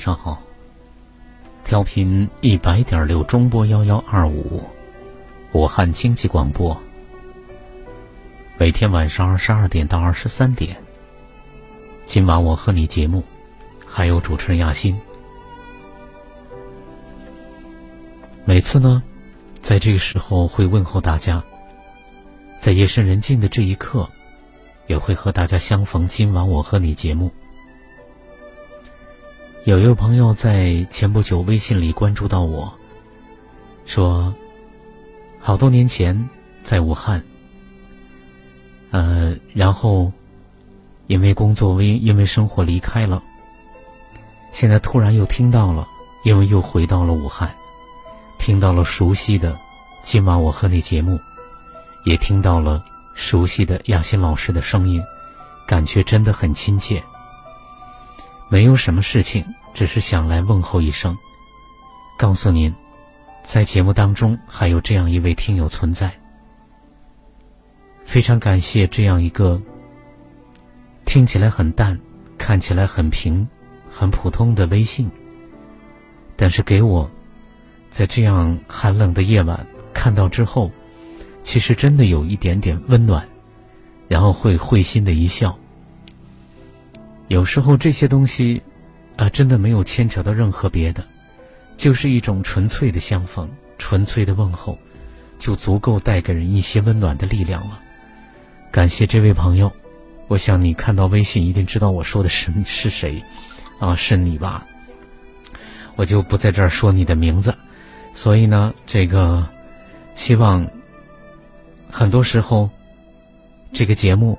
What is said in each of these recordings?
上好，调频一百点六中波幺幺二五，武汉经济广播。每天晚上二十二点到二十三点，今晚我和你节目，还有主持人亚欣。每次呢，在这个时候会问候大家，在夜深人静的这一刻，也会和大家相逢。今晚我和你节目。有一位朋友在前不久微信里关注到我，说，好多年前在武汉，呃，然后因为工作为因为生活离开了，现在突然又听到了，因为又回到了武汉，听到了熟悉的今晚我和你节目，也听到了熟悉的亚欣老师的声音，感觉真的很亲切。没有什么事情，只是想来问候一声，告诉您，在节目当中还有这样一位听友存在。非常感谢这样一个听起来很淡、看起来很平、很普通的微信，但是给我在这样寒冷的夜晚看到之后，其实真的有一点点温暖，然后会会心的一笑。有时候这些东西，啊，真的没有牵扯到任何别的，就是一种纯粹的相逢、纯粹的问候，就足够带给人一些温暖的力量了。感谢这位朋友，我想你看到微信一定知道我说的是是谁，啊，是你吧？我就不在这儿说你的名字，所以呢，这个希望很多时候这个节目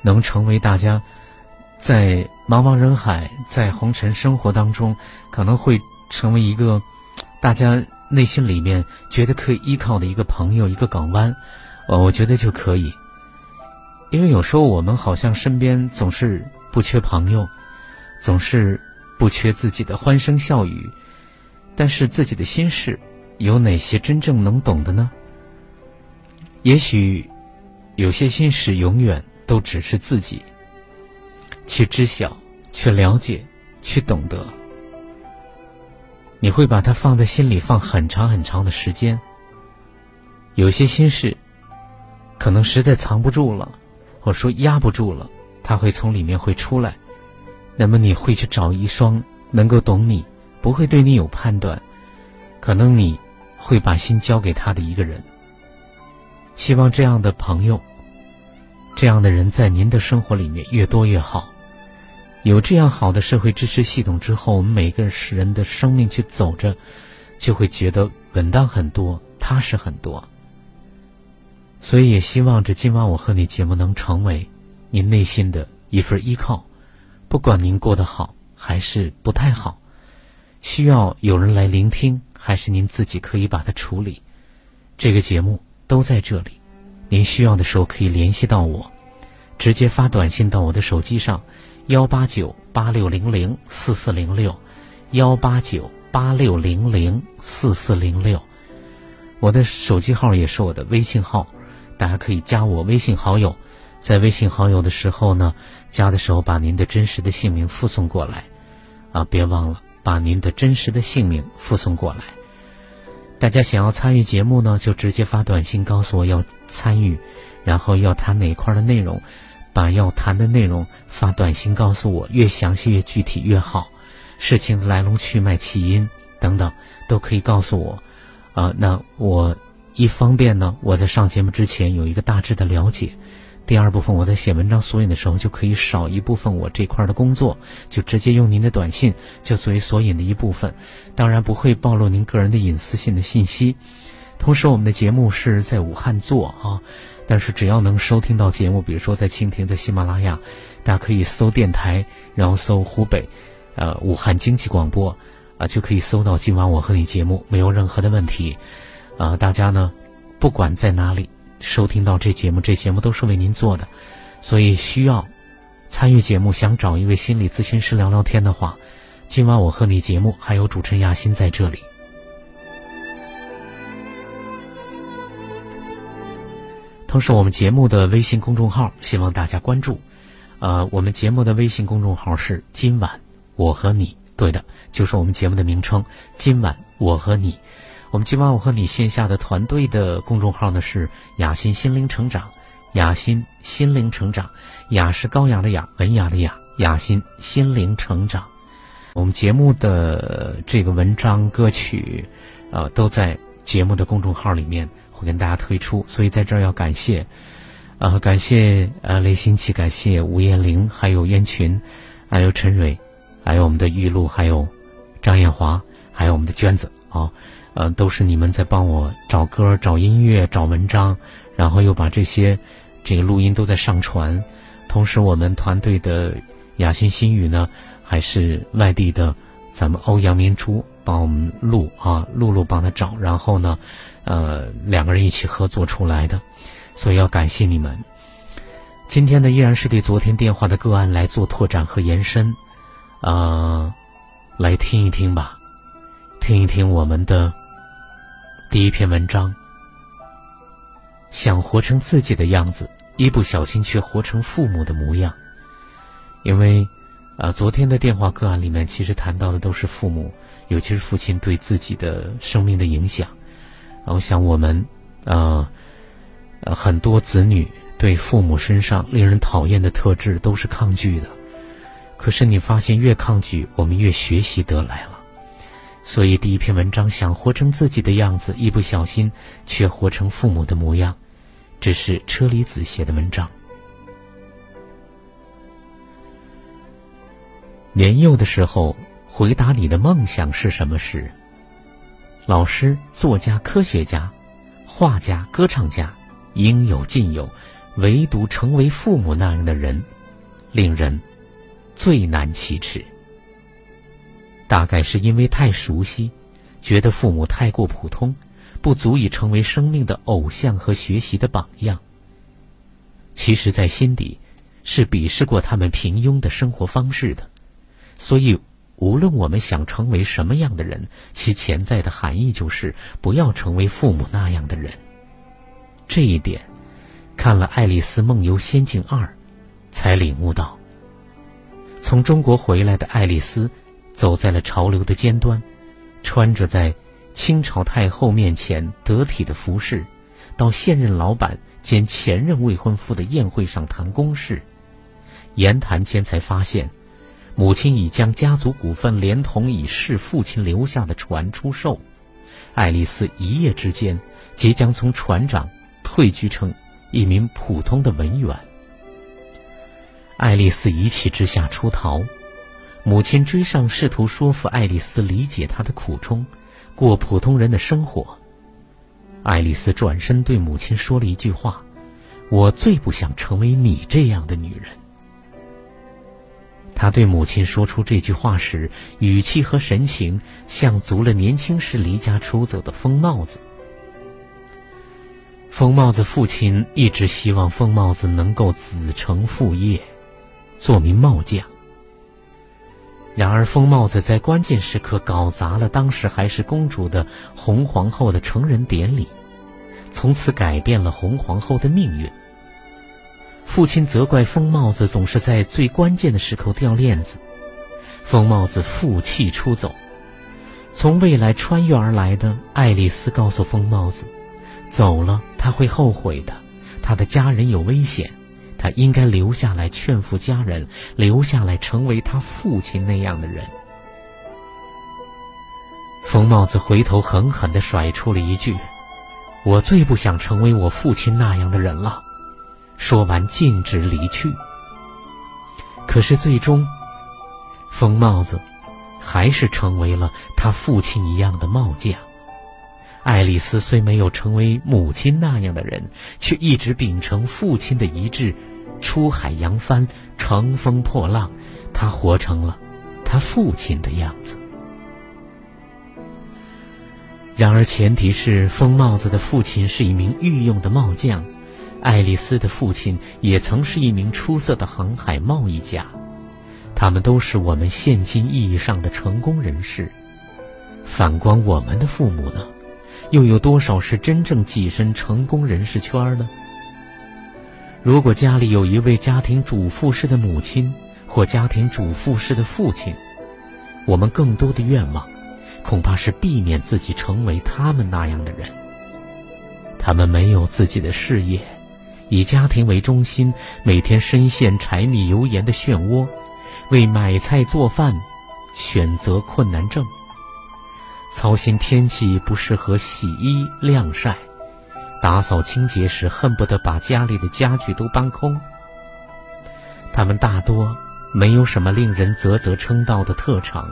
能成为大家。在茫茫人海，在红尘生活当中，可能会成为一个大家内心里面觉得可以依靠的一个朋友，一个港湾。呃，我觉得就可以。因为有时候我们好像身边总是不缺朋友，总是不缺自己的欢声笑语，但是自己的心事，有哪些真正能懂的呢？也许有些心事永远都只是自己。去知晓，去了解，去懂得，你会把它放在心里放很长很长的时间。有些心事，可能实在藏不住了，或说压不住了，它会从里面会出来。那么你会去找一双能够懂你，不会对你有判断，可能你会把心交给他的一个人。希望这样的朋友，这样的人在您的生活里面越多越好。有这样好的社会支持系统之后，我们每个人人的生命去走着，就会觉得稳当很多，踏实很多。所以也希望这今晚我和你节目能成为您内心的一份依靠，不管您过得好还是不太好，需要有人来聆听，还是您自己可以把它处理，这个节目都在这里。您需要的时候可以联系到我，直接发短信到我的手机上。幺八九八六零零四四零六，幺八九八六零零四四零六，我的手机号也是我的微信号，大家可以加我微信好友，在微信好友的时候呢，加的时候把您的真实的姓名附送过来，啊，别忘了把您的真实的姓名附送过来。大家想要参与节目呢，就直接发短信告诉我要参与，然后要谈哪块的内容。把要谈的内容发短信告诉我，越详细越具体越好。事情的来龙去脉、起因等等都可以告诉我。啊，那我一方便呢，我在上节目之前有一个大致的了解。第二部分，我在写文章索引的时候，就可以少一部分我这块的工作，就直接用您的短信就作为索引的一部分，当然不会暴露您个人的隐私性的信息。同时，我们的节目是在武汉做啊，但是只要能收听到节目，比如说在蜻蜓、在喜马拉雅，大家可以搜电台，然后搜湖北，呃，武汉经济广播，啊，就可以搜到今晚我和你节目，没有任何的问题。啊，大家呢，不管在哪里。收听到这节目，这节目都是为您做的，所以需要参与节目，想找一位心理咨询师聊聊天的话，今晚我和你节目还有主持人亚欣在这里。同时，我们节目的微信公众号希望大家关注，呃，我们节目的微信公众号是“今晚我和你”，对的，就是我们节目的名称“今晚我和你”。我们今晚我和你线下的团队的公众号呢是雅欣心灵成长，雅欣心灵成长，雅是高雅的雅，文雅的雅，雅欣心灵成长。我们节目的这个文章歌曲，呃，都在节目的公众号里面会跟大家推出，所以在这儿要感谢，呃，感谢呃雷新奇，感谢吴艳玲，还有燕群，还有陈蕊，还有我们的玉露，还有张艳华，还有我们的娟子啊。呃，都是你们在帮我找歌、找音乐、找文章，然后又把这些这个录音都在上传。同时，我们团队的雅欣新语呢，还是外地的咱们欧阳明珠帮我们录啊，露露帮他找，然后呢，呃，两个人一起合作出来的，所以要感谢你们。今天呢，依然是对昨天电话的个案来做拓展和延伸，啊，来听一听吧，听一听我们的。第一篇文章，想活成自己的样子，一不小心却活成父母的模样。因为，啊，昨天的电话个案里面，其实谈到的都是父母，尤其是父亲对自己的生命的影响。我想，我们，啊，呃，很多子女对父母身上令人讨厌的特质都是抗拒的。可是，你发现越抗拒，我们越学习得来了。所以，第一篇文章想活成自己的样子，一不小心却活成父母的模样。这是车厘子写的文章。年幼的时候，回答你的梦想是什么时，老师、作家、科学家、画家、歌唱家，应有尽有，唯独成为父母那样的人，令人最难启齿。大概是因为太熟悉，觉得父母太过普通，不足以成为生命的偶像和学习的榜样。其实，在心底是鄙视过他们平庸的生活方式的。所以，无论我们想成为什么样的人，其潜在的含义就是不要成为父母那样的人。这一点，看了《爱丽丝梦游仙境二》，才领悟到。从中国回来的爱丽丝。走在了潮流的尖端，穿着在清朝太后面前得体的服饰，到现任老板兼前任未婚夫的宴会上谈公事，言谈间才发现，母亲已将家族股份连同已逝父亲留下的船出售，爱丽丝一夜之间即将从船长退居成一名普通的文员。爱丽丝一气之下出逃。母亲追上，试图说服爱丽丝理解她的苦衷，过普通人的生活。爱丽丝转身对母亲说了一句话：“我最不想成为你这样的女人。”他对母亲说出这句话时，语气和神情像足了年轻时离家出走的疯帽子。疯帽子父亲一直希望疯帽子能够子承父业，做名帽匠。然而，疯帽子在关键时刻搞砸了当时还是公主的红皇后的成人典礼，从此改变了红皇后的命运。父亲责怪疯帽子总是在最关键的时候掉链子，疯帽子负气出走。从未来穿越而来的爱丽丝告诉疯帽子：“走了他会后悔的，他的家人有危险，他应该留下来劝服家人，留下来成为他父亲那样的人。疯帽子回头狠狠地甩出了一句：“我最不想成为我父亲那样的人了。”说完，径直离去。可是最终，疯帽子还是成为了他父亲一样的帽匠。爱丽丝虽没有成为母亲那样的人，却一直秉承父亲的遗志，出海扬帆，乘风破浪。她活成了她父亲的样子。然而，前提是疯帽子的父亲是一名御用的帽匠，爱丽丝的父亲也曾是一名出色的航海贸易家。他们都是我们现今意义上的成功人士。反观我们的父母呢？又有多少是真正跻身成功人士圈呢？如果家里有一位家庭主妇式的母亲或家庭主妇式的父亲，我们更多的愿望，恐怕是避免自己成为他们那样的人。他们没有自己的事业，以家庭为中心，每天深陷柴米油盐的漩涡，为买菜做饭选择困难症。操心天气不适合洗衣晾晒，打扫清洁时恨不得把家里的家具都搬空。他们大多没有什么令人啧啧称道的特长，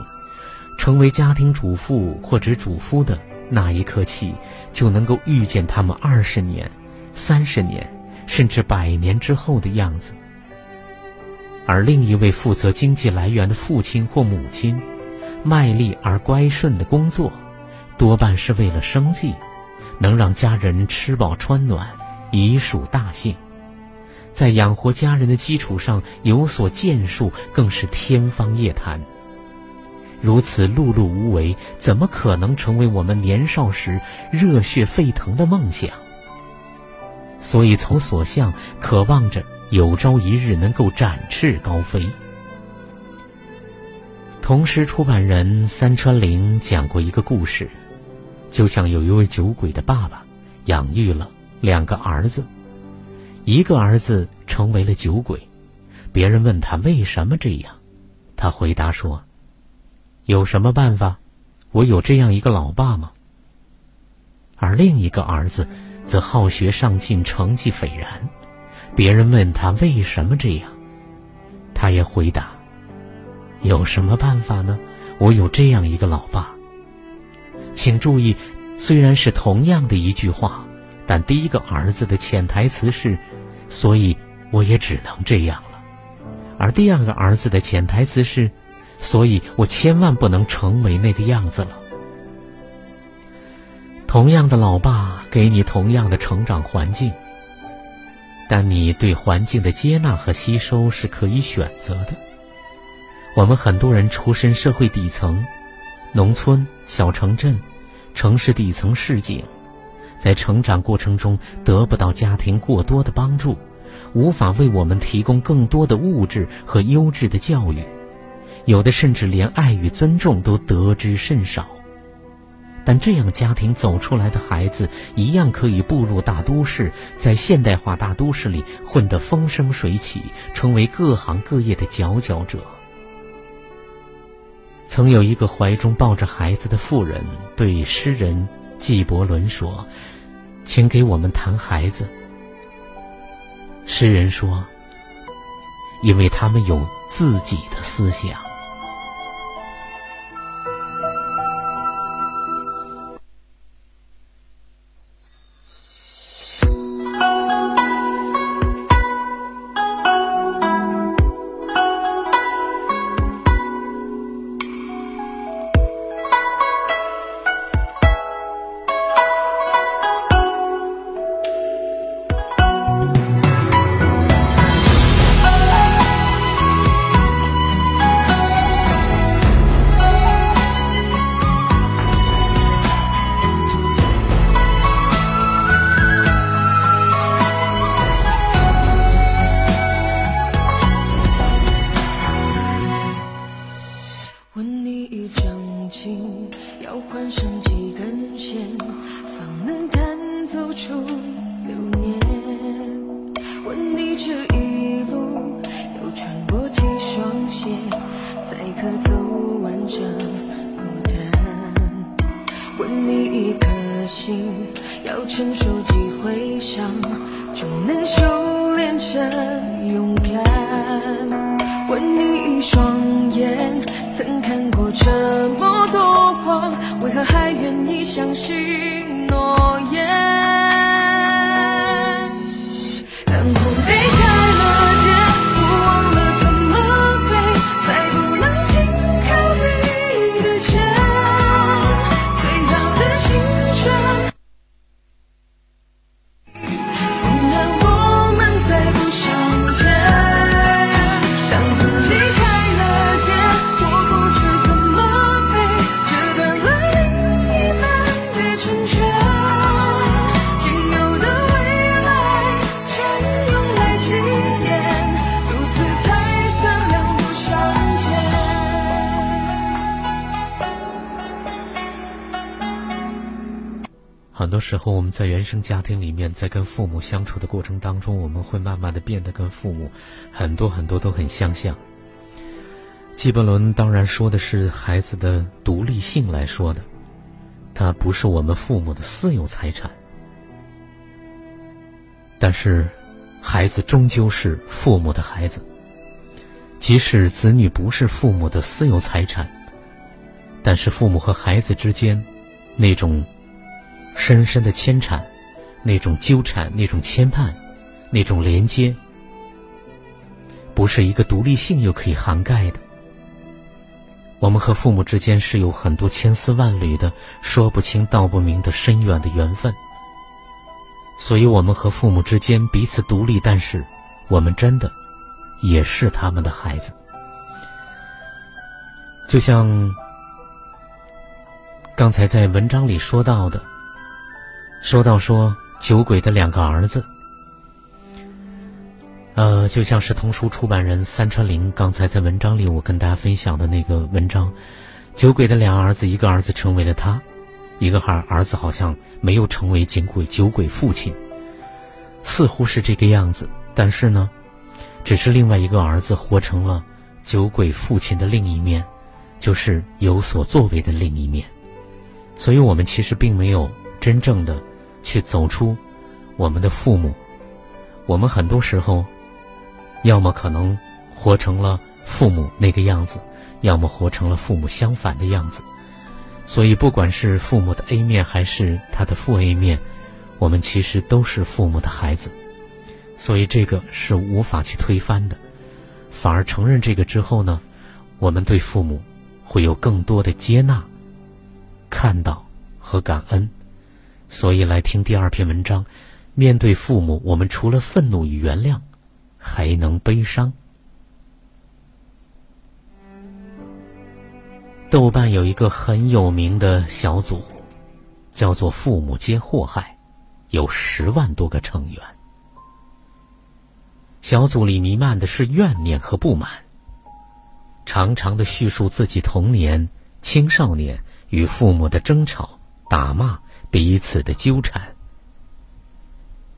成为家庭主妇或者主夫的那一刻起，就能够预见他们二十年、三十年，甚至百年之后的样子。而另一位负责经济来源的父亲或母亲。卖力而乖顺的工作，多半是为了生计，能让家人吃饱穿暖，已属大幸。在养活家人的基础上有所建树，更是天方夜谭。如此碌碌无为，怎么可能成为我们年少时热血沸腾的梦想？所以，从所向，渴望着有朝一日能够展翅高飞。同时，出版人三川玲讲过一个故事，就像有一位酒鬼的爸爸，养育了两个儿子，一个儿子成为了酒鬼，别人问他为什么这样，他回答说：“有什么办法？我有这样一个老爸吗？”而另一个儿子则好学上进，成绩斐然，别人问他为什么这样，他也回答。有什么办法呢？我有这样一个老爸。请注意，虽然是同样的一句话，但第一个儿子的潜台词是“所以我也只能这样了”，而第二个儿子的潜台词是“所以我千万不能成为那个样子了”。同样的老爸给你同样的成长环境，但你对环境的接纳和吸收是可以选择的。我们很多人出身社会底层，农村、小城镇、城市底层市井，在成长过程中得不到家庭过多的帮助，无法为我们提供更多的物质和优质的教育，有的甚至连爱与尊重都得之甚少。但这样家庭走出来的孩子，一样可以步入大都市，在现代化大都市里混得风生水起，成为各行各业的佼佼者。曾有一个怀中抱着孩子的妇人对诗人纪伯伦说：“请给我们谈孩子。”诗人说：“因为他们有自己的思想。”很多时候，我们在原生家庭里面，在跟父母相处的过程当中，我们会慢慢的变得跟父母很多很多都很相像。纪伯伦当然说的是孩子的独立性来说的，他不是我们父母的私有财产，但是孩子终究是父母的孩子。即使子女不是父母的私有财产，但是父母和孩子之间那种。深深的牵缠，那种纠缠，那种牵绊，那种连接，不是一个独立性又可以涵盖的。我们和父母之间是有很多千丝万缕的、说不清道不明的深远的缘分。所以，我们和父母之间彼此独立，但是我们真的也是他们的孩子。就像刚才在文章里说到的。说到说酒鬼的两个儿子，呃，就像是童书出版人三川玲刚才在文章里我跟大家分享的那个文章，酒鬼的两儿子，一个儿子成为了他，一个孩儿子好像没有成为酒鬼酒鬼父亲，似乎是这个样子，但是呢，只是另外一个儿子活成了酒鬼父亲的另一面，就是有所作为的另一面，所以我们其实并没有真正的。去走出我们的父母，我们很多时候，要么可能活成了父母那个样子，要么活成了父母相反的样子。所以，不管是父母的 A 面还是他的负 A 面，我们其实都是父母的孩子。所以，这个是无法去推翻的。反而承认这个之后呢，我们对父母会有更多的接纳、看到和感恩。所以，来听第二篇文章。面对父母，我们除了愤怒与原谅，还能悲伤。豆瓣有一个很有名的小组，叫做“父母皆祸害”，有十万多个成员。小组里弥漫的是怨念和不满，长长的叙述自己童年、青少年与父母的争吵、打骂。彼此的纠缠，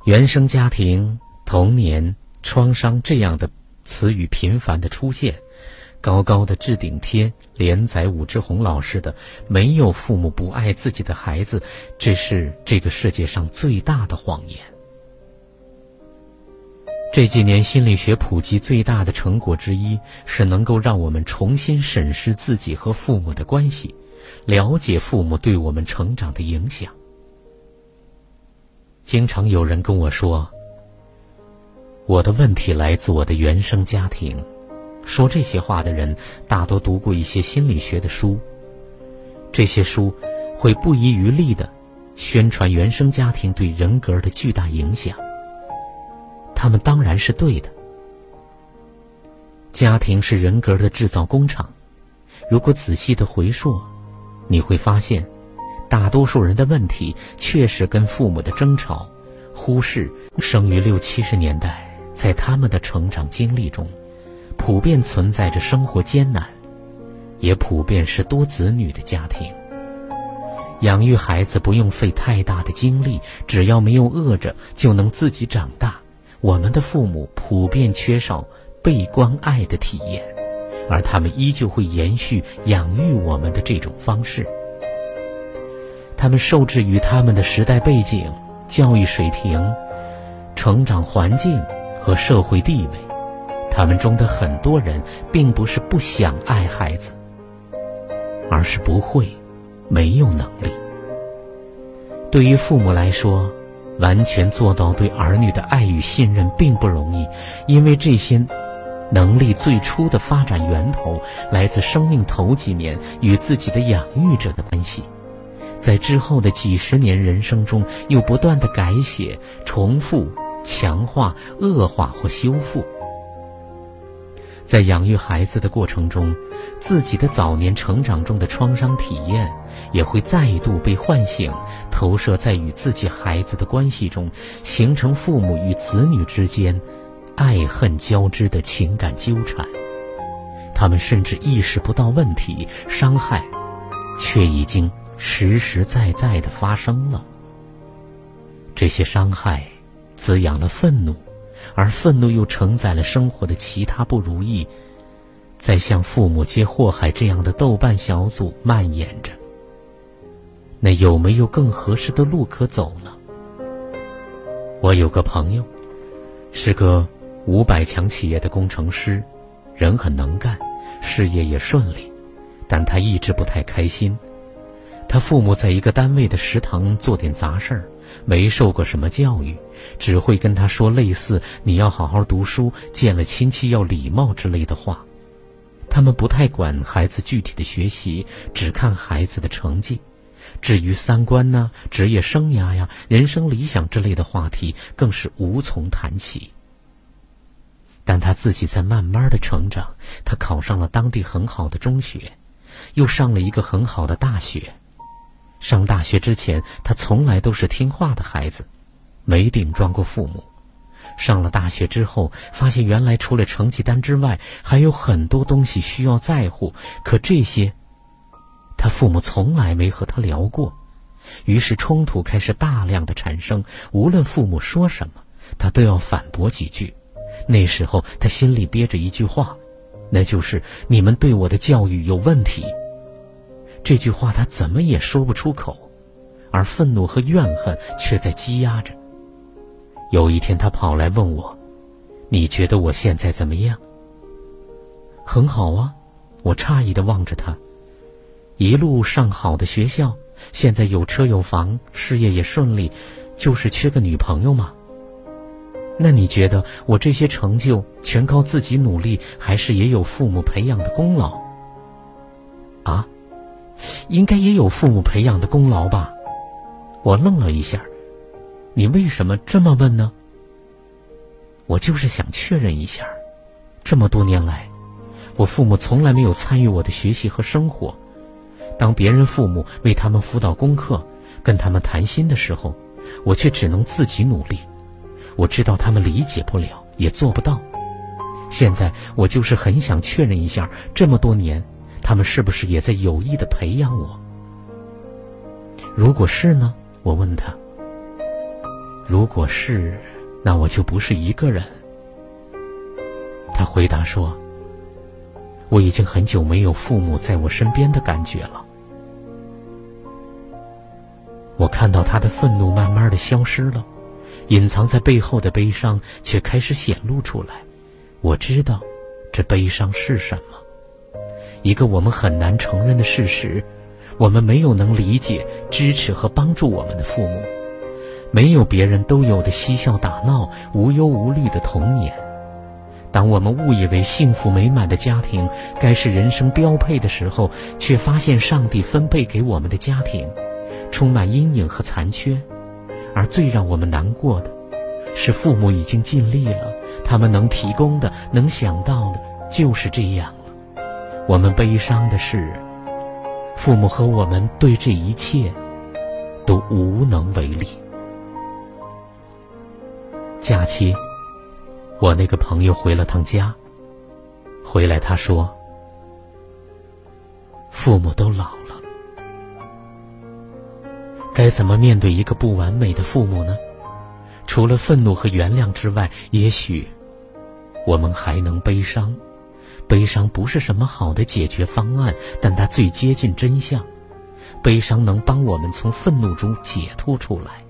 原生家庭、童年创伤这样的词语频繁的出现，高高的置顶贴连载武志红老师的“没有父母不爱自己的孩子”，这是这个世界上最大的谎言。这几年心理学普及最大的成果之一，是能够让我们重新审视自己和父母的关系，了解父母对我们成长的影响。经常有人跟我说：“我的问题来自我的原生家庭。”说这些话的人大多读过一些心理学的书，这些书会不遗余力的宣传原生家庭对人格的巨大影响。他们当然是对的。家庭是人格的制造工厂。如果仔细的回溯，你会发现。大多数人的问题确实跟父母的争吵、忽视、生于六七十年代，在他们的成长经历中，普遍存在着生活艰难，也普遍是多子女的家庭。养育孩子不用费太大的精力，只要没有饿着就能自己长大。我们的父母普遍缺少被关爱的体验，而他们依旧会延续养育我们的这种方式。他们受制于他们的时代背景、教育水平、成长环境和社会地位。他们中的很多人并不是不想爱孩子，而是不会，没有能力。对于父母来说，完全做到对儿女的爱与信任并不容易，因为这些能力最初的发展源头来自生命头几年与自己的养育者的关系，在之后的几十年人生中又不断的改写、重复、强化、恶化或修复。在养育孩子的过程中，自己的早年成长中的创伤体验也会再度被唤醒，投射在与自己孩子的关系中，形成父母与子女之间爱恨交织的情感纠缠。他们甚至意识不到问题伤害，却已经实实在在的发生了。这些伤害滋养了愤怒。而愤怒又承载了生活的其他不如意，在像父母皆祸害这样的豆瓣小组蔓延着。那有没有更合适的路可走呢？我有个朋友，是个五百强企业的工程师，人很能干，事业也顺利，但他一直不太开心。他父母在一个单位的食堂做点杂事儿。没受过什么教育，只会跟他说类似“你要好好读书，见了亲戚要礼貌”之类的话。他们不太管孩子具体的学习，只看孩子的成绩。至于三观呢、职业生涯呀、人生理想之类的话题，更是无从谈起。但他自己在慢慢的成长，他考上了当地很好的中学，又上了一个很好的大学。上大学之前，他从来都是听话的孩子，没顶撞过父母。上了大学之后，发现原来除了成绩单之外，还有很多东西需要在乎。可这些，他父母从来没和他聊过，于是冲突开始大量的产生。无论父母说什么，他都要反驳几句。那时候，他心里憋着一句话，那就是“你们对我的教育有问题”。这句话他怎么也说不出口，而愤怒和怨恨却在积压着。有一天，他跑来问我：“你觉得我现在怎么样？”“很好啊。”我诧异的望着他，一路上好的学校，现在有车有房，事业也顺利，就是缺个女朋友吗？那你觉得我这些成就全靠自己努力，还是也有父母培养的功劳？啊？应该也有父母培养的功劳吧？我愣了一下，你为什么这么问呢？我就是想确认一下，这么多年来，我父母从来没有参与我的学习和生活。当别人父母为他们辅导功课、跟他们谈心的时候，我却只能自己努力。我知道他们理解不了，也做不到。现在我就是很想确认一下，这么多年。他们是不是也在有意的培养我？如果是呢？我问他。如果是，那我就不是一个人。他回答说：“我已经很久没有父母在我身边的感觉了。”我看到他的愤怒慢慢的消失了，隐藏在背后的悲伤却开始显露出来。我知道，这悲伤是什么。一个我们很难承认的事实：我们没有能理解、支持和帮助我们的父母，没有别人都有的嬉笑打闹、无忧无虑的童年。当我们误以为幸福美满的家庭该是人生标配的时候，却发现上帝分配给我们的家庭充满阴影和残缺。而最让我们难过的，是父母已经尽力了，他们能提供的、能想到的，就是这样。我们悲伤的是，父母和我们对这一切都无能为力。假期，我那个朋友回了趟家。回来他说：“父母都老了，该怎么面对一个不完美的父母呢？除了愤怒和原谅之外，也许我们还能悲伤。”悲伤不是什么好的解决方案，但它最接近真相。悲伤能帮我们从愤怒中解脱出来。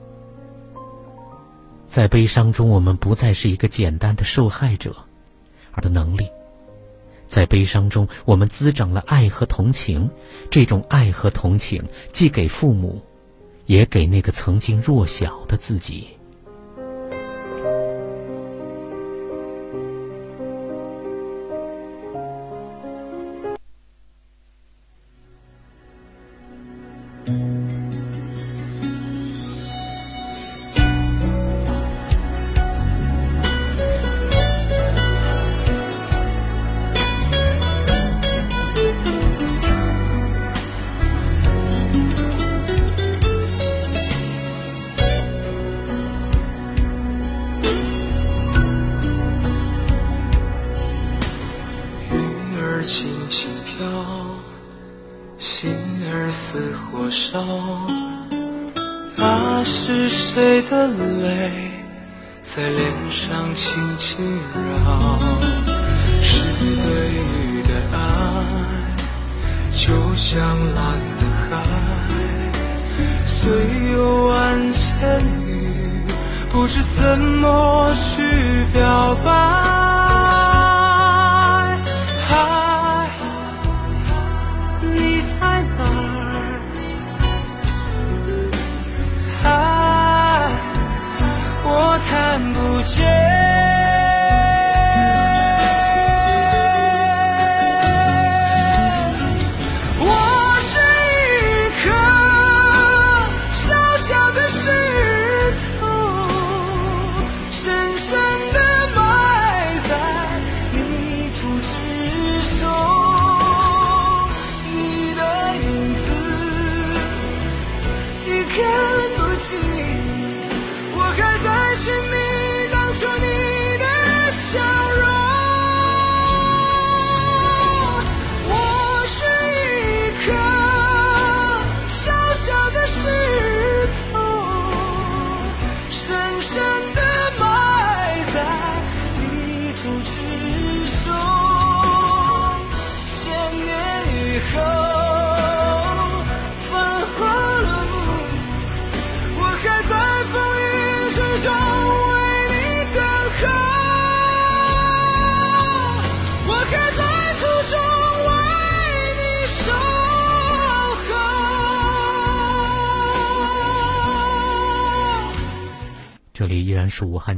在悲伤中，我们不再是一个简单的受害者，而的能力。在悲伤中，我们滋长了爱和同情。这种爱和同情，既给父母，也给那个曾经弱小的自己。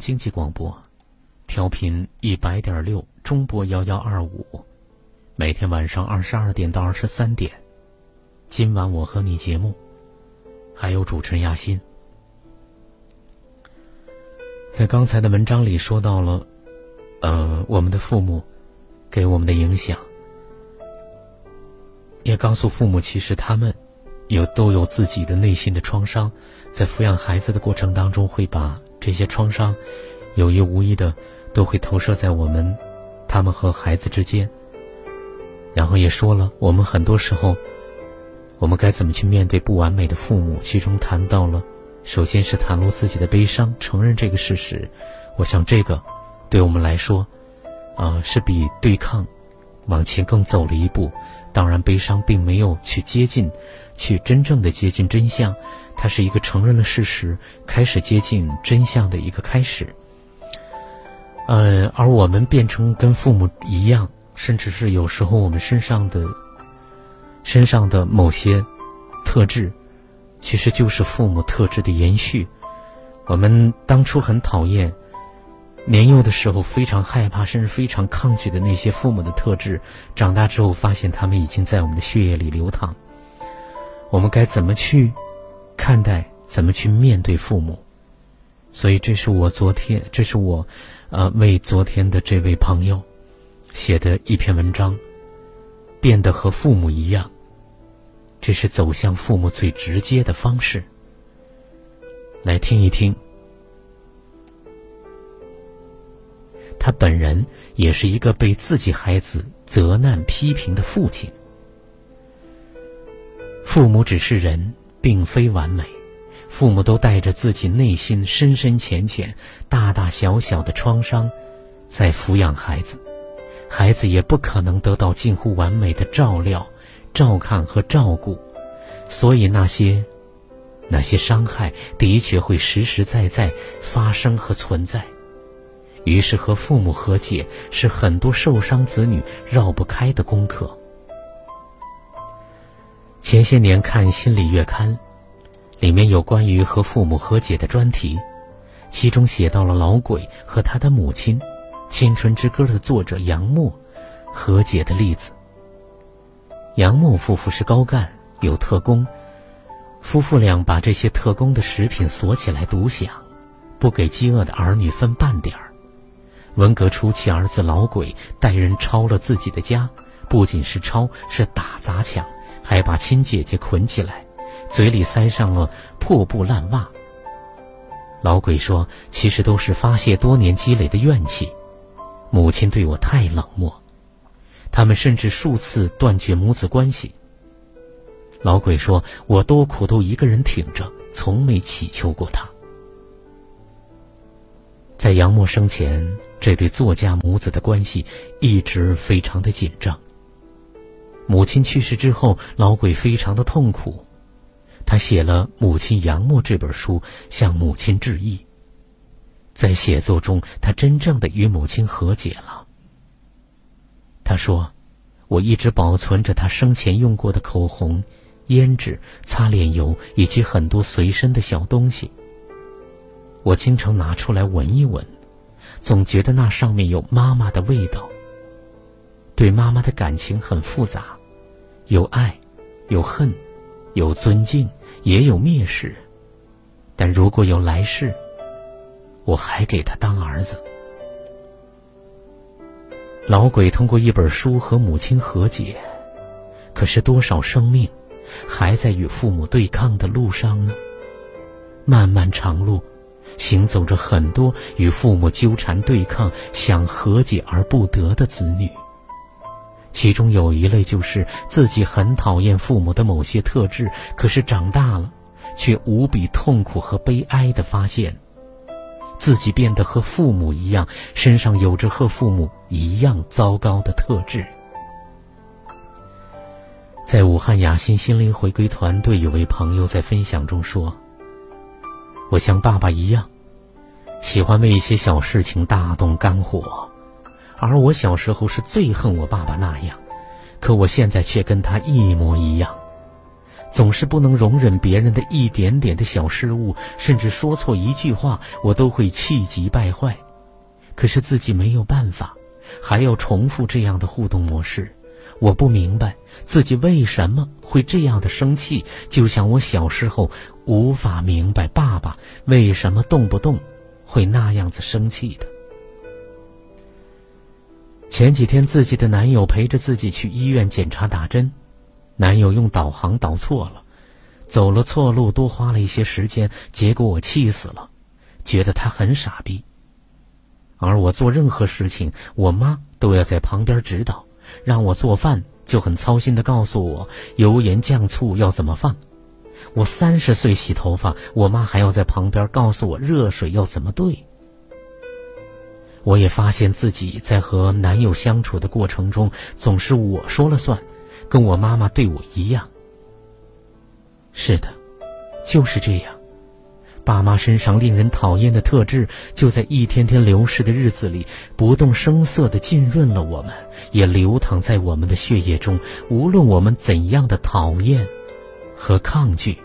经济广播，调频一百点六，中波幺幺二五，每天晚上二十二点到二十三点，今晚我和你节目，还有主持人亚欣。在刚才的文章里说到了，呃，我们的父母给我们的影响，也告诉父母，其实他们有都有自己的内心的创伤，在抚养孩子的过程当中会把。这些创伤，有意无意的都会投射在我们、他们和孩子之间。然后也说了，我们很多时候，我们该怎么去面对不完美的父母？其中谈到了，首先是袒露自己的悲伤，承认这个事实。我想这个，对我们来说，啊，是比对抗往前更走了一步。当然，悲伤并没有去接近，去真正的接近真相。它是一个承认了事实，开始接近真相的一个开始。呃，而我们变成跟父母一样，甚至是有时候我们身上的身上的某些特质，其实就是父母特质的延续。我们当初很讨厌，年幼的时候非常害怕，甚至非常抗拒的那些父母的特质，长大之后发现他们已经在我们的血液里流淌。我们该怎么去？看待怎么去面对父母，所以这是我昨天，这是我，呃，为昨天的这位朋友写的一篇文章。变得和父母一样，这是走向父母最直接的方式。来听一听，他本人也是一个被自己孩子责难批评的父亲。父母只是人。并非完美，父母都带着自己内心深深浅浅、大大小小的创伤，在抚养孩子，孩子也不可能得到近乎完美的照料、照看和照顾，所以那些那些伤害的确会实实在在发生和存在。于是和父母和解是很多受伤子女绕不开的功课。前些年看《心理月刊》，里面有关于和父母和解的专题，其中写到了老鬼和他的母亲《青春之歌》的作者杨默和解的例子。杨默夫妇是高干，有特工，夫妇俩把这些特工的食品锁起来独享，不给饥饿的儿女分半点儿。文革初期，儿子老鬼带人抄了自己的家，不仅是抄，是打砸抢，还把亲姐姐捆起来，嘴里塞上了破布烂袜。老鬼说：“其实都是发泄多年积累的怨气，母亲对我太冷漠，他们甚至数次断绝母子关系。”老鬼说：“我多苦都一个人挺着，从没乞求过他。”在杨默生前。这对作家母子的关系一直非常的紧张。母亲去世之后，老鬼非常的痛苦，他写了《母亲杨默》这本书，向母亲致意。在写作中，他真正的与母亲和解了。他说：“我一直保存着他生前用过的口红、胭脂、擦脸油以及很多随身的小东西。我经常拿出来闻一闻。”总觉得那上面有妈妈的味道。对妈妈的感情很复杂，有爱，有恨，有尊敬，也有蔑视。但如果有来世，我还给他当儿子。老鬼通过一本书和母亲和解，可是多少生命还在与父母对抗的路上呢？漫漫长路。行走着很多与父母纠缠对抗、想和解而不得的子女，其中有一类就是自己很讨厌父母的某些特质，可是长大了，却无比痛苦和悲哀的发现，自己变得和父母一样，身上有着和父母一样糟糕的特质。在武汉雅心心灵回归团队，有位朋友在分享中说。我像爸爸一样，喜欢为一些小事情大动肝火，而我小时候是最恨我爸爸那样，可我现在却跟他一模一样，总是不能容忍别人的一点点的小失误，甚至说错一句话，我都会气急败坏。可是自己没有办法，还要重复这样的互动模式。我不明白自己为什么会这样的生气，就像我小时候无法明白爸爸为什么动不动会那样子生气的。前几天自己的男友陪着自己去医院检查打针，男友用导航导错了，走了错路，多花了一些时间，结果我气死了，觉得他很傻逼。而我做任何事情，我妈都要在旁边指导。让我做饭就很操心的告诉我油盐酱醋要怎么放，我三十岁洗头发，我妈还要在旁边告诉我热水要怎么兑。我也发现自己在和男友相处的过程中，总是我说了算，跟我妈妈对我一样。是的，就是这样。爸妈身上令人讨厌的特质，就在一天天流逝的日子里，不动声色地浸润了我们，也流淌在我们的血液中。无论我们怎样的讨厌和抗拒，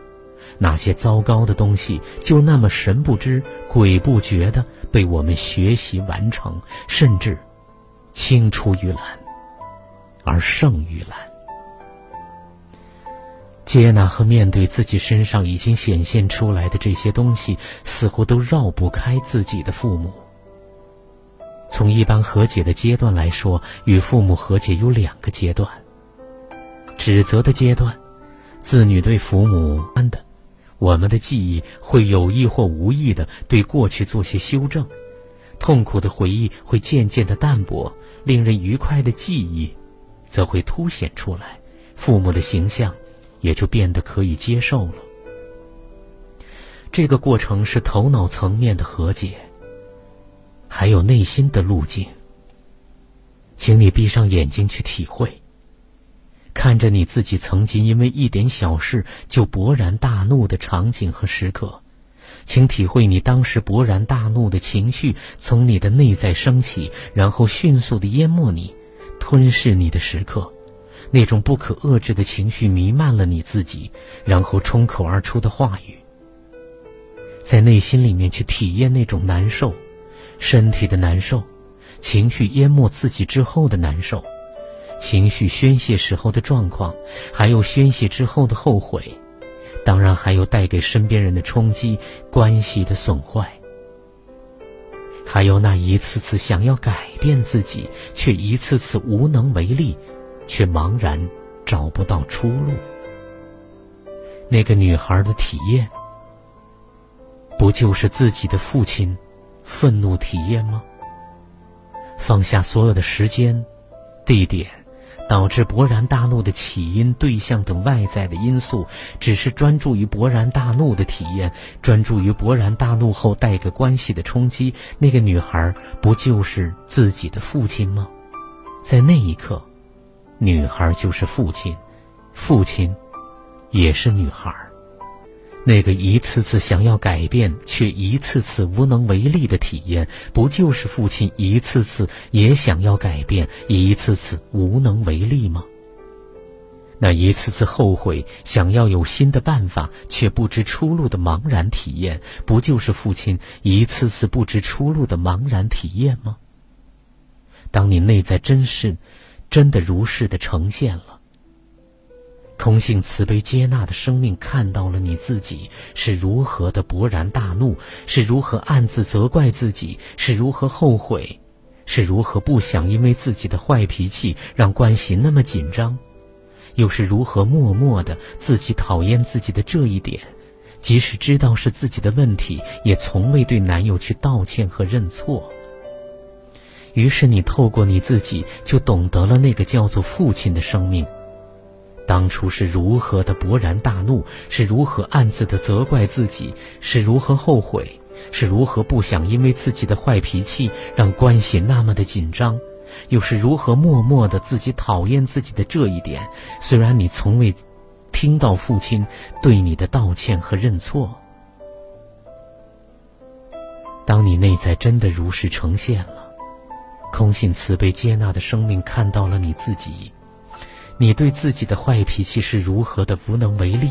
那些糟糕的东西，就那么神不知鬼不觉地被我们学习完成，甚至青出于蓝，而胜于蓝。接纳和面对自己身上已经显现出来的这些东西，似乎都绕不开自己的父母。从一般和解的阶段来说，与父母和解有两个阶段：指责的阶段，子女对父母的，我们的记忆会有意或无意的对过去做些修正，痛苦的回忆会渐渐的淡薄，令人愉快的记忆，则会凸显出来，父母的形象。也就变得可以接受了。这个过程是头脑层面的和解，还有内心的路径。请你闭上眼睛去体会，看。着你自己曾经因为一点小事就勃然大怒的场景和时刻，请体会你当时勃然大怒的情绪从你的内在升起，然后迅速的淹没你，吞噬你的时刻。那种不可遏制的情绪弥漫了你自己，然后冲口而出的话语，在内心里面去体验那种难受，身体的难受，情绪淹没自己之后的难受，情绪宣泄时候的状况，还有宣泄之后的后悔，当然还有带给身边人的冲击、关系的损坏，还有那一次次想要改变自己，却一次次无能为力。却茫然找不到出路。那个女孩的体验，不就是自己的父亲愤怒体验吗？放下所有的时间、地点、导致勃然大怒的起因、对象等外在的因素，只是专注于勃然大怒的体验，专注于勃然大怒后带给关系的冲击。那个女孩不就是自己的父亲吗？在那一刻。女孩就是父亲，父亲也是女孩。那个一次次想要改变却一次次无能为力的体验，不就是父亲一次次也想要改变，一次次无能为力吗？那一次次后悔，想要有新的办法却不知出路的茫然体验，不就是父亲一次次不知出路的茫然体验吗？当你内在真实。真的如是的呈现了，空性慈悲接纳的生命看到了你自己是如何的勃然大怒，是如何暗自责怪自己，是如何后悔，是如何不想因为自己的坏脾气让关系那么紧张，又是如何默默的自己讨厌自己的这一点，即使知道是自己的问题，也从未对男友去道歉和认错。于是你透过你自己，就懂得了那个叫做父亲的生命，当初是如何的勃然大怒，是如何暗自的责怪自己，是如何后悔，是如何不想因为自己的坏脾气让关系那么的紧张，又是如何默默的自己讨厌自己的这一点。虽然你从未听到父亲对你的道歉和认错，当你内在真的如是呈现了。空性慈悲接纳的生命看到了你自己，你对自己的坏脾气是如何的无能为力。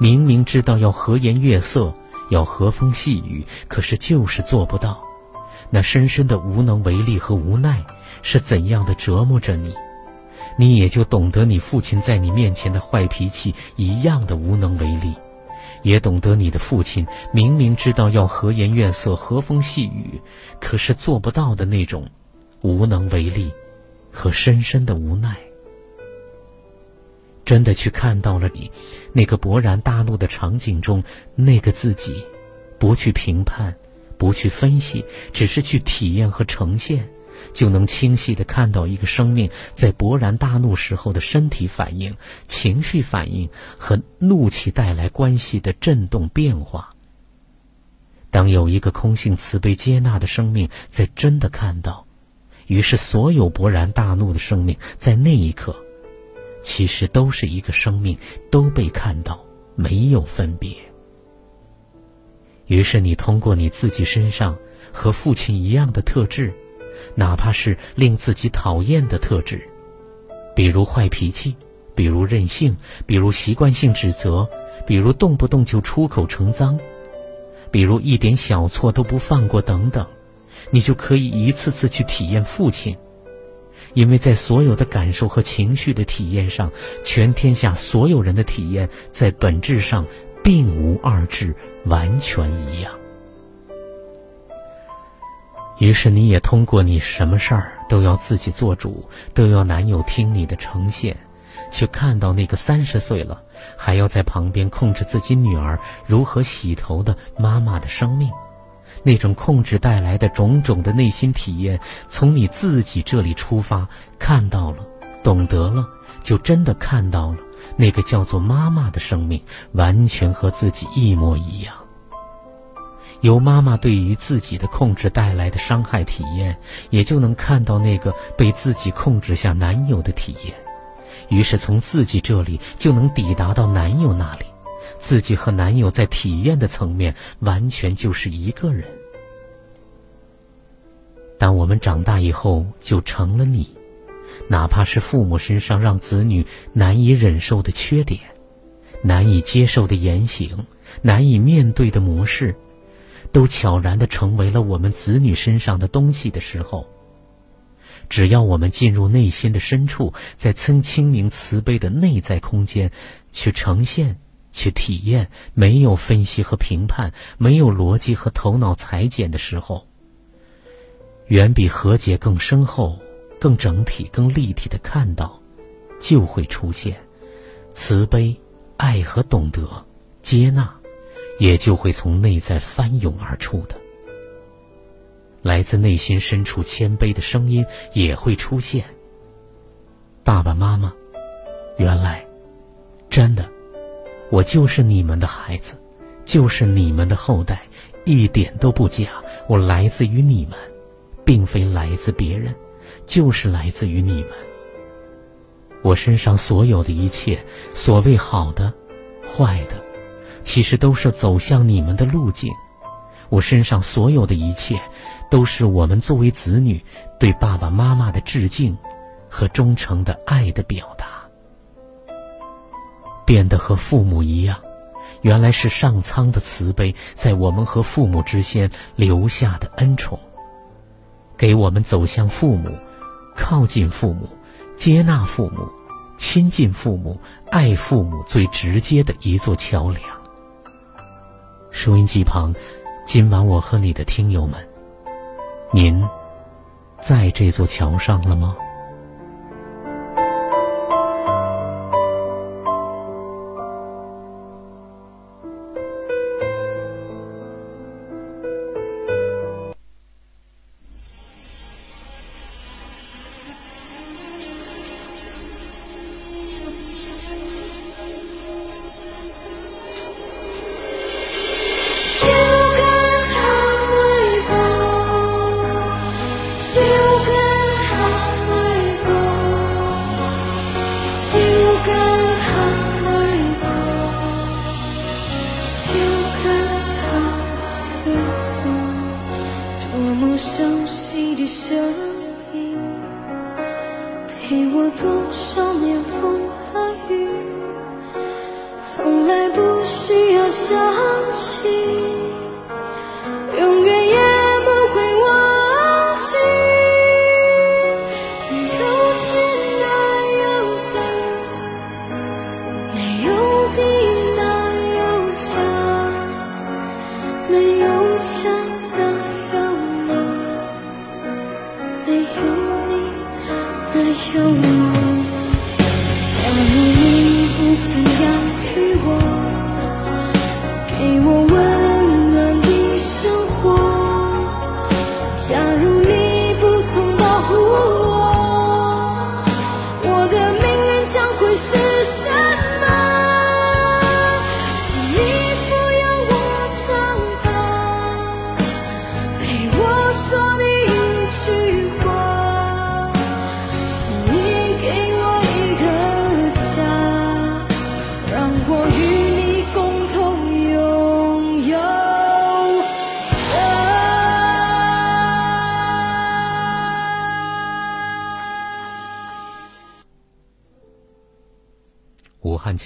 明明知道要和颜悦色，要和风细雨，可是就是做不到。那深深的无能为力和无奈是怎样的折磨着你？你也就懂得你父亲在你面前的坏脾气一样的无能为力，也懂得你的父亲明明知道要和颜悦色、和风细雨，可是做不到的那种。无能为力，和深深的无奈，真的去看到了你那个勃然大怒的场景中那个自己，不去评判，不去分析，只是去体验和呈现，就能清晰的看到一个生命在勃然大怒时候的身体反应、情绪反应和怒气带来关系的震动变化。当有一个空性慈悲接纳的生命在真的看到。于是，所有勃然大怒的生命，在那一刻，其实都是一个生命，都被看到，没有分别。于是，你通过你自己身上和父亲一样的特质，哪怕是令自己讨厌的特质，比如坏脾气，比如任性，比如习惯性指责，比如动不动就出口成脏，比如一点小错都不放过，等等。你就可以一次次去体验父亲，因为在所有的感受和情绪的体验上，全天下所有人的体验在本质上并无二致，完全一样。于是你也通过你什么事儿都要自己做主，都要男友听你的呈现，去看到那个三十岁了还要在旁边控制自己女儿如何洗头的妈妈的生命。那种控制带来的种种的内心体验，从你自己这里出发，看到了，懂得了，就真的看到了那个叫做妈妈的生命，完全和自己一模一样。由妈妈对于自己的控制带来的伤害体验，也就能看到那个被自己控制下男友的体验。于是从自己这里就能抵达到男友那里，自己和男友在体验的层面完全就是一个人。当我们长大以后，就成了你，哪怕是父母身上让子女难以忍受的缺点，难以接受的言行，难以面对的模式，都悄然的成为了我们子女身上的东西的时候。只要我们进入内心的深处，在清清明慈悲的内在空间，去呈现、去体验，没有分析和评判，没有逻辑和头脑裁剪的时候，远比和解更深厚、更整体、更立体的看到，就会出现慈悲、爱和懂得、接纳，也就会从内在翻涌而出的。来自内心深处谦卑的声音也会出现。爸爸妈妈，原来，真的，我就是你们的孩子，就是你们的后代，一点都不假。我来自于你们，并非来自别人，就是来自于你们。我身上所有的一切，所谓好的、坏的，其实都是走向你们的路径。我身上所有的一切。都是我们作为子女对爸爸妈妈的致敬和忠诚的爱的表达。变得和父母一样，原来是上苍的慈悲在我们和父母之间留下的恩宠，给我们走向父母、靠近父母、接纳父母、亲近父母、爱父母最直接的一座桥梁。收音机旁，今晚我和你的听友们。您在这座桥上了吗？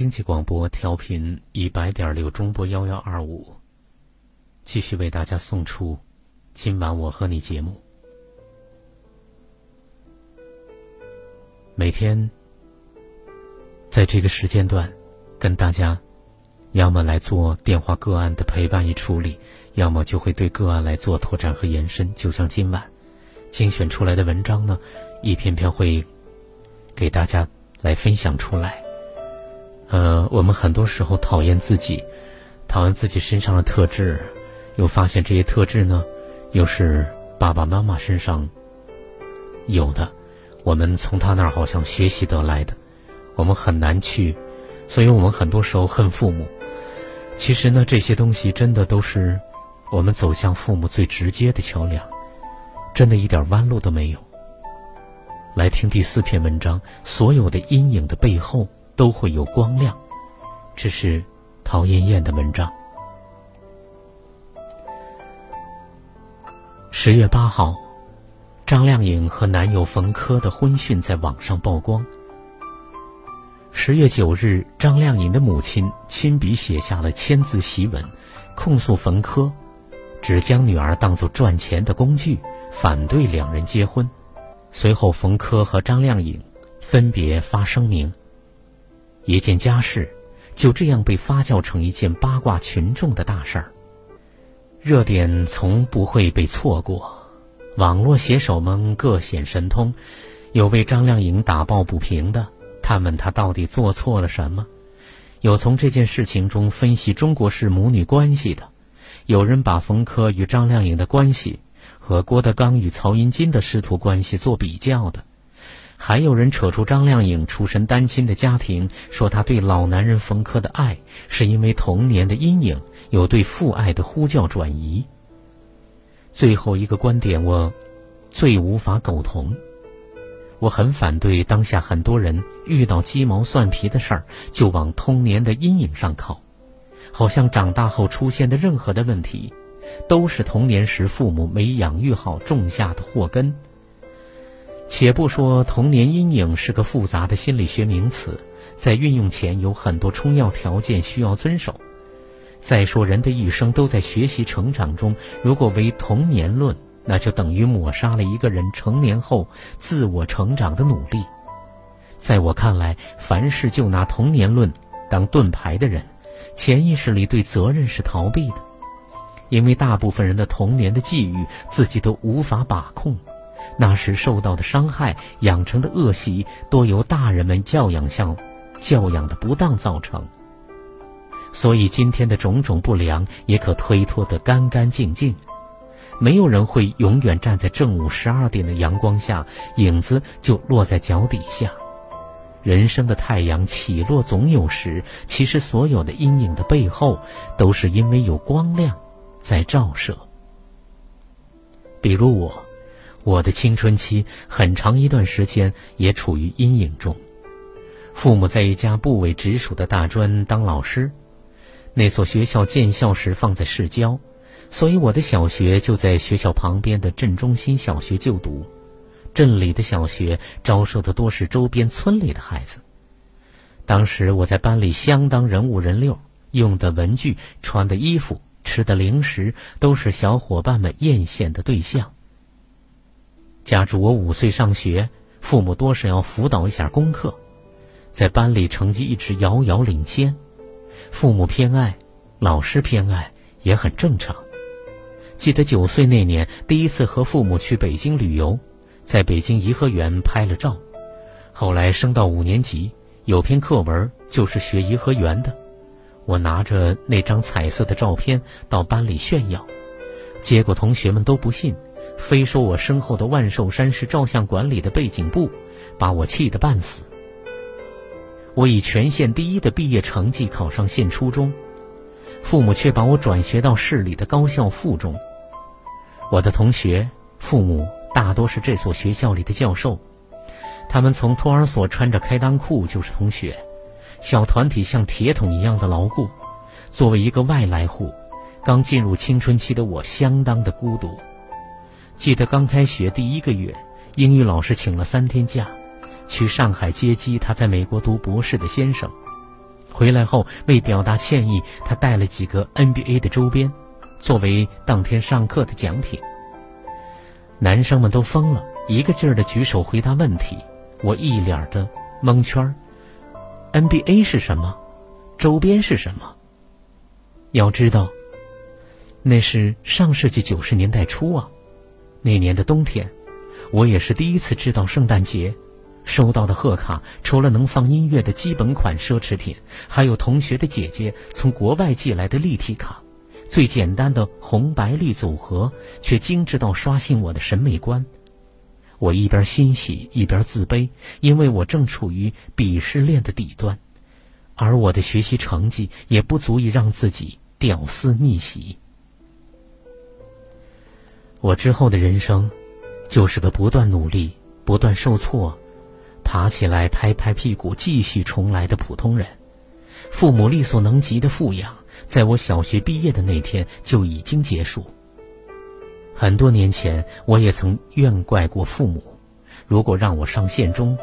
经济广播调频一百点六中波幺幺二五，继续为大家送出今晚我和你节目。每天在这个时间段，跟大家要么来做电话个案的陪伴与处理，要么就会对个案来做拓展和延伸。就像今晚精选出来的文章呢，一篇篇会给大家来分享出来。呃，我们很多时候讨厌自己，讨厌自己身上的特质，又发现这些特质呢，又是爸爸妈妈身上有的，我们从他那儿好像学习得来的，我们很难去，所以我们很多时候恨父母。其实呢，这些东西真的都是我们走向父母最直接的桥梁，真的一点弯路都没有。来听第四篇文章。所有的阴影的背后都会有光亮。这是陶艳艳的文章。十月八号，张靓颖和男友冯轲的婚讯在网上曝光。十月九日，张靓颖的母亲亲笔写下了千字檄文，控诉冯轲只将女儿当作赚钱的工具，反对两人结婚。随后，冯轲和张靓颖分别发声明。一件家事就这样被发酵成一件八卦群众的大事儿。热点从不会被错过，网络写手们各显神通，有为张靓颖打抱不平的。他问他到底做错了什么？有从这件事情中分析中国式母女关系的，有人把冯轲与张靓颖的关系和郭德纲与曹云金的师徒关系做比较的，还有人扯出张靓颖出身单亲的家庭，说她对老男人冯轲的爱是因为童年的阴影，有对父爱的呼叫转移。最后一个观点，我最无法苟同。我很反对当下很多人遇到鸡毛蒜皮的事儿就往童年的阴影上靠，好像长大后出现的任何的问题，都是童年时父母没养育好种下的祸根。且不说童年阴影是个复杂的心理学名词，在运用前有很多充要条件需要遵守。再说人的一生都在学习成长中，如果为童年论。那就等于抹杀了一个人成年后自我成长的努力。在我看来，凡事就拿童年论当盾牌的人，潜意识里对责任是逃避的，因为大部分人的童年的际遇自己都无法把控，那时受到的伤害、养成的恶习，多由大人们教养上教养的不当造成。所以今天的种种不良，也可推脱得干干净净。没有人会永远站在正午十二点的阳光下，影子就落在脚底下。人生的太阳起落总有时，其实所有的阴影的背后，都是因为有光亮在照射。比如我，我的青春期很长一段时间也处于阴影中。父母在一家部委直属的大专当老师，那所学校建校时放在市郊。所以我的小学就在学校旁边的镇中心小学就读，镇里的小学招收的多是周边村里的孩子。当时我在班里相当人五人六，用的文具、穿的衣服、吃的零食都是小伙伴们艳羡的对象。家住我五岁上学，父母多是要辅导一下功课，在班里成绩一直遥遥领先，父母偏爱，老师偏爱，也很正常。记得九岁那年，第一次和父母去北京旅游，在北京颐和园拍了照。后来升到五年级，有篇课文就是学颐和园的。我拿着那张彩色的照片到班里炫耀，结果同学们都不信，非说我身后的万寿山是照相馆里的背景布，把我气得半死。我以全县第一的毕业成绩考上县初中，父母却把我转学到市里的高校附中。我的同学父母大多是这所学校里的教授，他们从托儿所穿着开裆裤就是同学，小团体像铁桶一样的牢固。作为一个外来户，刚进入青春期的我相当的孤独。记得刚开学第一个月，英语老师请了三天假，去上海接机他在美国读博士的先生。回来后为表达歉意，他带了几个 NBA 的周边。作为当天上课的奖品，男生们都疯了，一个劲儿的举手回答问题。我一脸的蒙圈 NBA 是什么？周边是什么？要知道，那是上世纪九十年代初啊。那年的冬天，我也是第一次知道圣诞节。收到的贺卡，除了能放音乐的基本款奢侈品，还有同学的姐姐从国外寄来的立体卡。最简单的红白绿组合，却精致到刷新我的审美观。我一边欣喜，一边自卑，因为我正处于鄙视链的底端，而我的学习成绩也不足以让自己屌丝逆袭。我之后的人生，就是个不断努力、不断受挫，爬起来拍拍屁股继续重来的普通人。父母力所能及的富养，在我小学毕业的那天就已经结束。很多年前，我也曾怨怪过父母，如果让我上县中，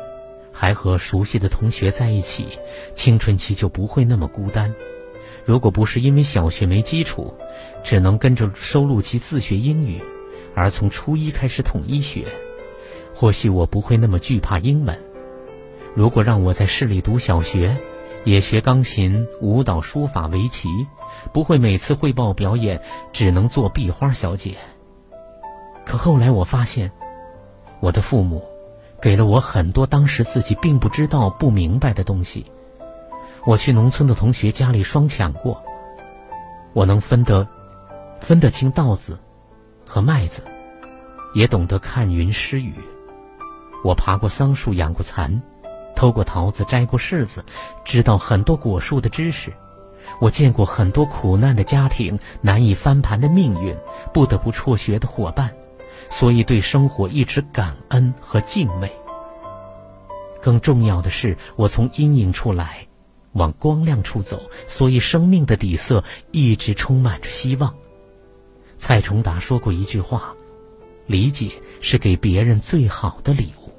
还和熟悉的同学在一起，青春期就不会那么孤单。如果不是因为小学没基础，只能跟着收录机自学英语，而从初一开始统一学，或许我不会那么惧怕英文。如果让我在市里读小学，也学钢琴、舞蹈、书法、围棋，不会每次汇报表演只能做壁花小姐。可后来我发现，我的父母给了我很多当时自己并不知道、不明白的东西。我去农村的同学家里双抢过，我能分得分得清稻子和麦子，也懂得看云识雨。我爬过桑树，养过蚕，偷过桃子，摘过柿子，知道很多果树的知识。我见过很多苦难的家庭，难以翻盘的命运，不得不辍学的伙伴，所以对生活一直感恩和敬畏。更重要的是，我从阴影处来。往光亮处走，所以生命的底色一直充满着希望。蔡崇达说过一句话：“理解是给别人最好的礼物，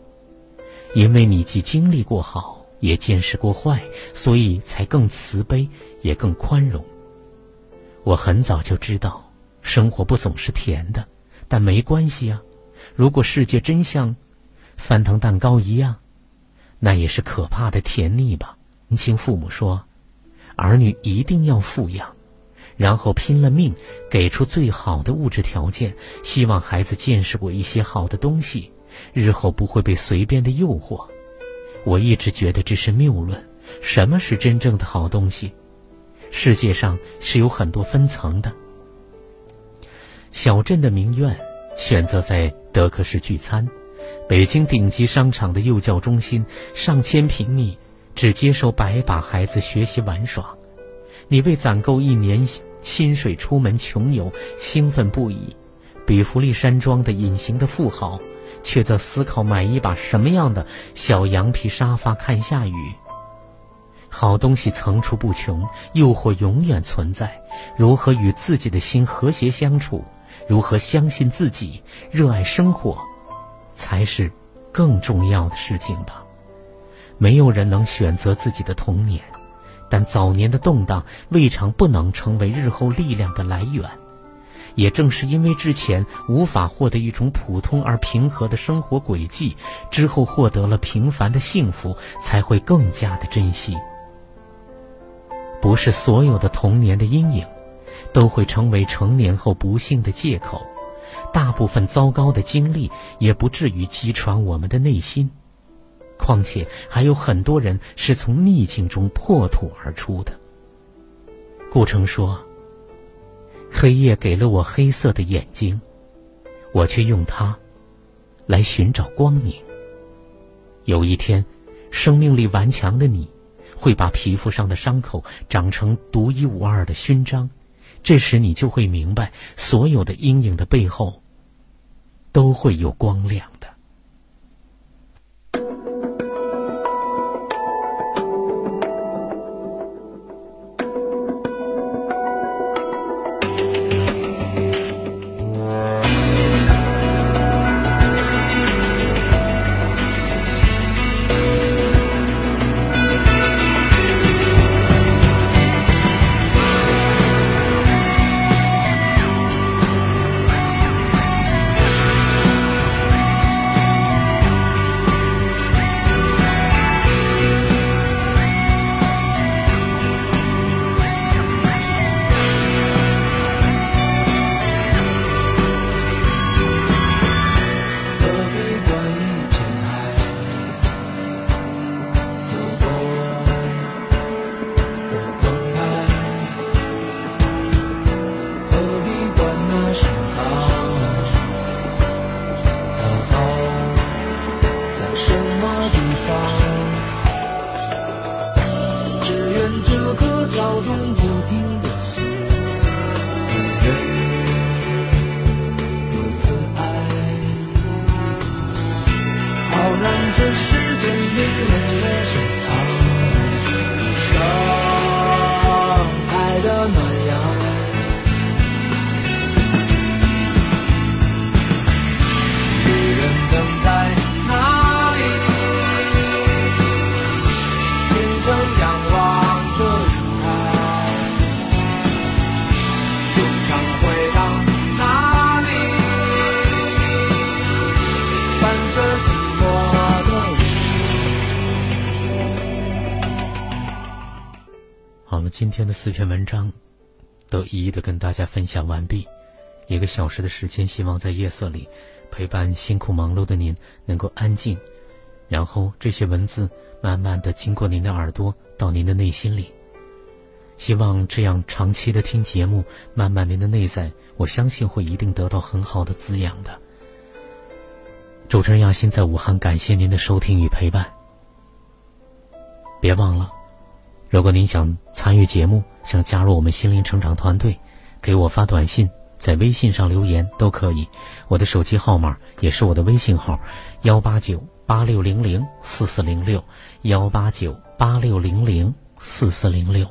因为你既经历过好，也见识过坏，所以才更慈悲，也更宽容。”我很早就知道，生活不总是甜的，但没关系啊。如果世界真像翻腾蛋糕一样，那也是可怕的甜腻吧。年轻父母说：“儿女一定要富养，然后拼了命给出最好的物质条件，希望孩子见识过一些好的东西，日后不会被随便的诱惑。”我一直觉得这是谬论。什么是真正的好东西？世界上是有很多分层的。小镇的名苑选择在德克士聚餐，北京顶级商场的幼教中心上千平米。只接受白把孩子学习玩耍，你为攒够一年薪水出门穷游，兴奋不已；比弗利山庄的隐形的富豪，却在思考买一把什么样的小羊皮沙发看下雨。好东西层出不穷，诱惑永远存在。如何与自己的心和谐相处？如何相信自己，热爱生活，才是更重要的事情吧。没有人能选择自己的童年，但早年的动荡未尝不能成为日后力量的来源。也正是因为之前无法获得一种普通而平和的生活轨迹，之后获得了平凡的幸福，才会更加的珍惜。不是所有的童年的阴影，都会成为成年后不幸的借口。大部分糟糕的经历，也不至于击穿我们的内心。况且还有很多人是从逆境中破土而出的。顾城说：“黑夜给了我黑色的眼睛，我却用它来寻找光明。有一天，生命力顽强的你，会把皮肤上的伤口长成独一无二的勋章。这时，你就会明白，所有的阴影的背后，都会有光亮的。”我懂。今天的四篇文章，都一一的跟大家分享完毕。一个小时的时间，希望在夜色里陪伴辛苦忙碌的您，能够安静。然后这些文字慢慢的经过您的耳朵，到您的内心里。希望这样长期的听节目，慢慢您的内在，我相信会一定得到很好的滋养的。主持人亚欣在武汉，感谢您的收听与陪伴。别忘了。如果您想参与节目，想加入我们心灵成长团队，给我发短信，在微信上留言都可以。我的手机号码也是我的微信号：幺八九八六零零四四零六，幺八九八六零零四四零六。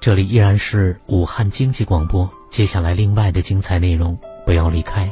这里依然是武汉经济广播，接下来另外的精彩内容，不要离开。